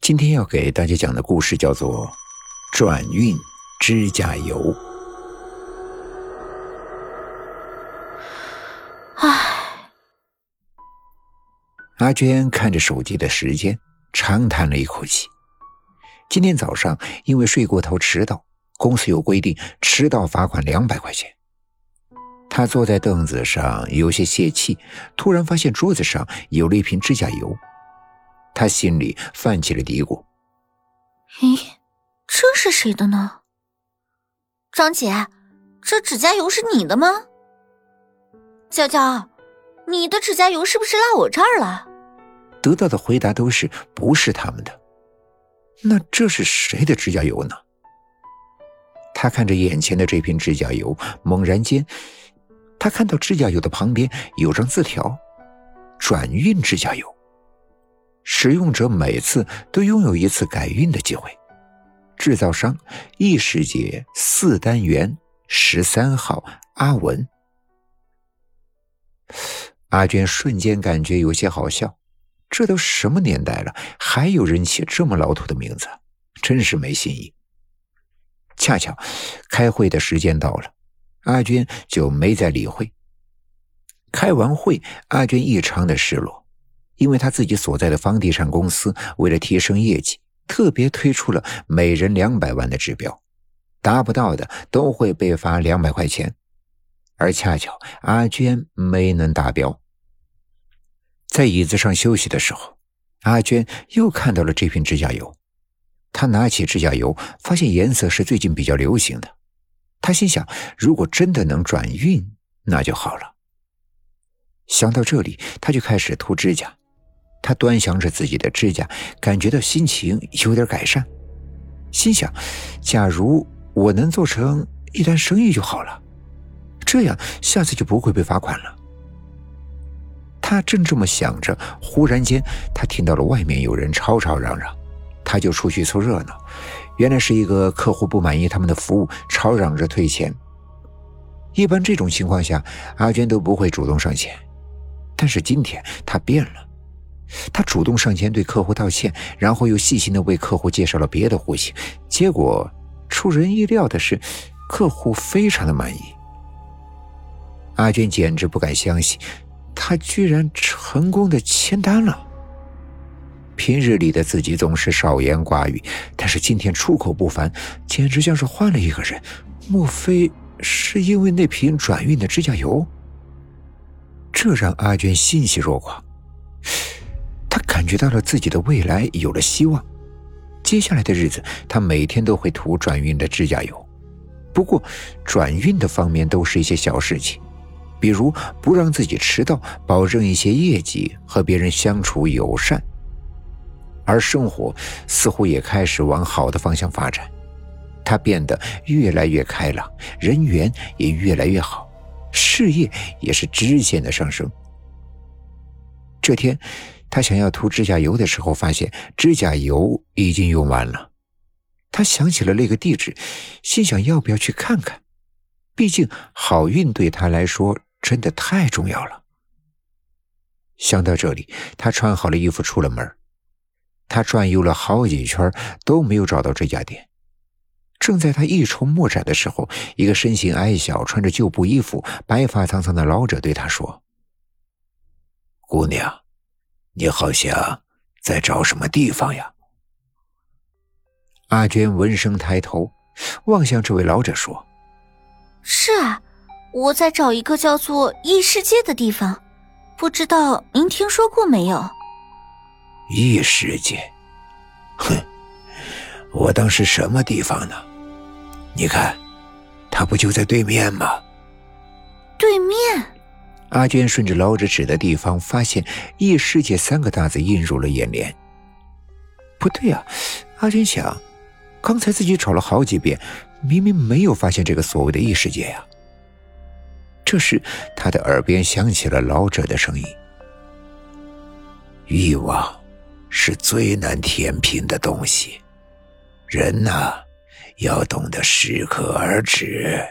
今天要给大家讲的故事叫做《转运指甲油》。唉，阿娟看着手机的时间，长叹了一口气。今天早上因为睡过头迟到，公司有规定，迟到罚款两百块钱。他坐在凳子上，有些泄气，突然发现桌子上有了一瓶指甲油。他心里泛起了嘀咕：“咦，这是谁的呢？张姐，这指甲油是你的吗？娇娇，你的指甲油是不是落我这儿了？”得到的回答都是不是他们的。那这是谁的指甲油呢？他看着眼前的这瓶指甲油，猛然间，他看到指甲油的旁边有张字条：“转运指甲油。”使用者每次都拥有一次改运的机会。制造商：异世界四单元十三号阿文。阿娟瞬间感觉有些好笑，这都什么年代了，还有人起这么老土的名字，真是没新意。恰巧开会的时间到了，阿娟就没再理会。开完会，阿娟异常的失落。因为他自己所在的房地产公司为了提升业绩，特别推出了每人两百万的指标，达不到的都会被罚两百块钱。而恰巧阿娟没能达标，在椅子上休息的时候，阿娟又看到了这瓶指甲油。她拿起指甲油，发现颜色是最近比较流行的。她心想，如果真的能转运，那就好了。想到这里，她就开始涂指甲。他端详着自己的指甲，感觉到心情有点改善，心想：假如我能做成一单生意就好了，这样下次就不会被罚款了。他正这么想着，忽然间他听到了外面有人吵吵嚷嚷，他就出去凑热闹。原来是一个客户不满意他们的服务，吵嚷着退钱。一般这种情况下，阿娟都不会主动上前，但是今天他变了。他主动上前对客户道歉，然后又细心的为客户介绍了别的户型。结果出人意料的是，客户非常的满意。阿娟简直不敢相信，他居然成功的签单了。平日里的自己总是少言寡语，但是今天出口不凡，简直像是换了一个人。莫非是因为那瓶转运的指甲油？这让阿娟欣喜若狂。觉到了自己的未来有了希望，接下来的日子，他每天都会涂转运的指甲油。不过，转运的方面都是一些小事情，比如不让自己迟到，保证一些业绩，和别人相处友善。而生活似乎也开始往好的方向发展，他变得越来越开朗，人缘也越来越好，事业也是直线的上升。这天。他想要涂指甲油的时候，发现指甲油已经用完了。他想起了那个地址，心想要不要去看看？毕竟好运对他来说真的太重要了。想到这里，他穿好了衣服出了门。他转悠了好几圈都没有找到这家店。正在他一筹莫展的时候，一个身形矮小、穿着旧布衣服、白发苍苍的老者对他说：“姑娘。”你好像在找什么地方呀？阿娟闻声抬头，望向这位老者说：“是啊，我在找一个叫做异世界的地方，不知道您听说过没有？”异世界，哼，我当是什么地方呢？你看，他不就在对面吗？对面。阿娟顺着老者指的地方，发现“异世界”三个大字映入了眼帘。不对呀，阿娟想，刚才自己找了好几遍，明明没有发现这个所谓的异世界呀。这时，他的耳边响起了老者的声音：“欲望是最难填平的东西，人呐，要懂得适可而止。”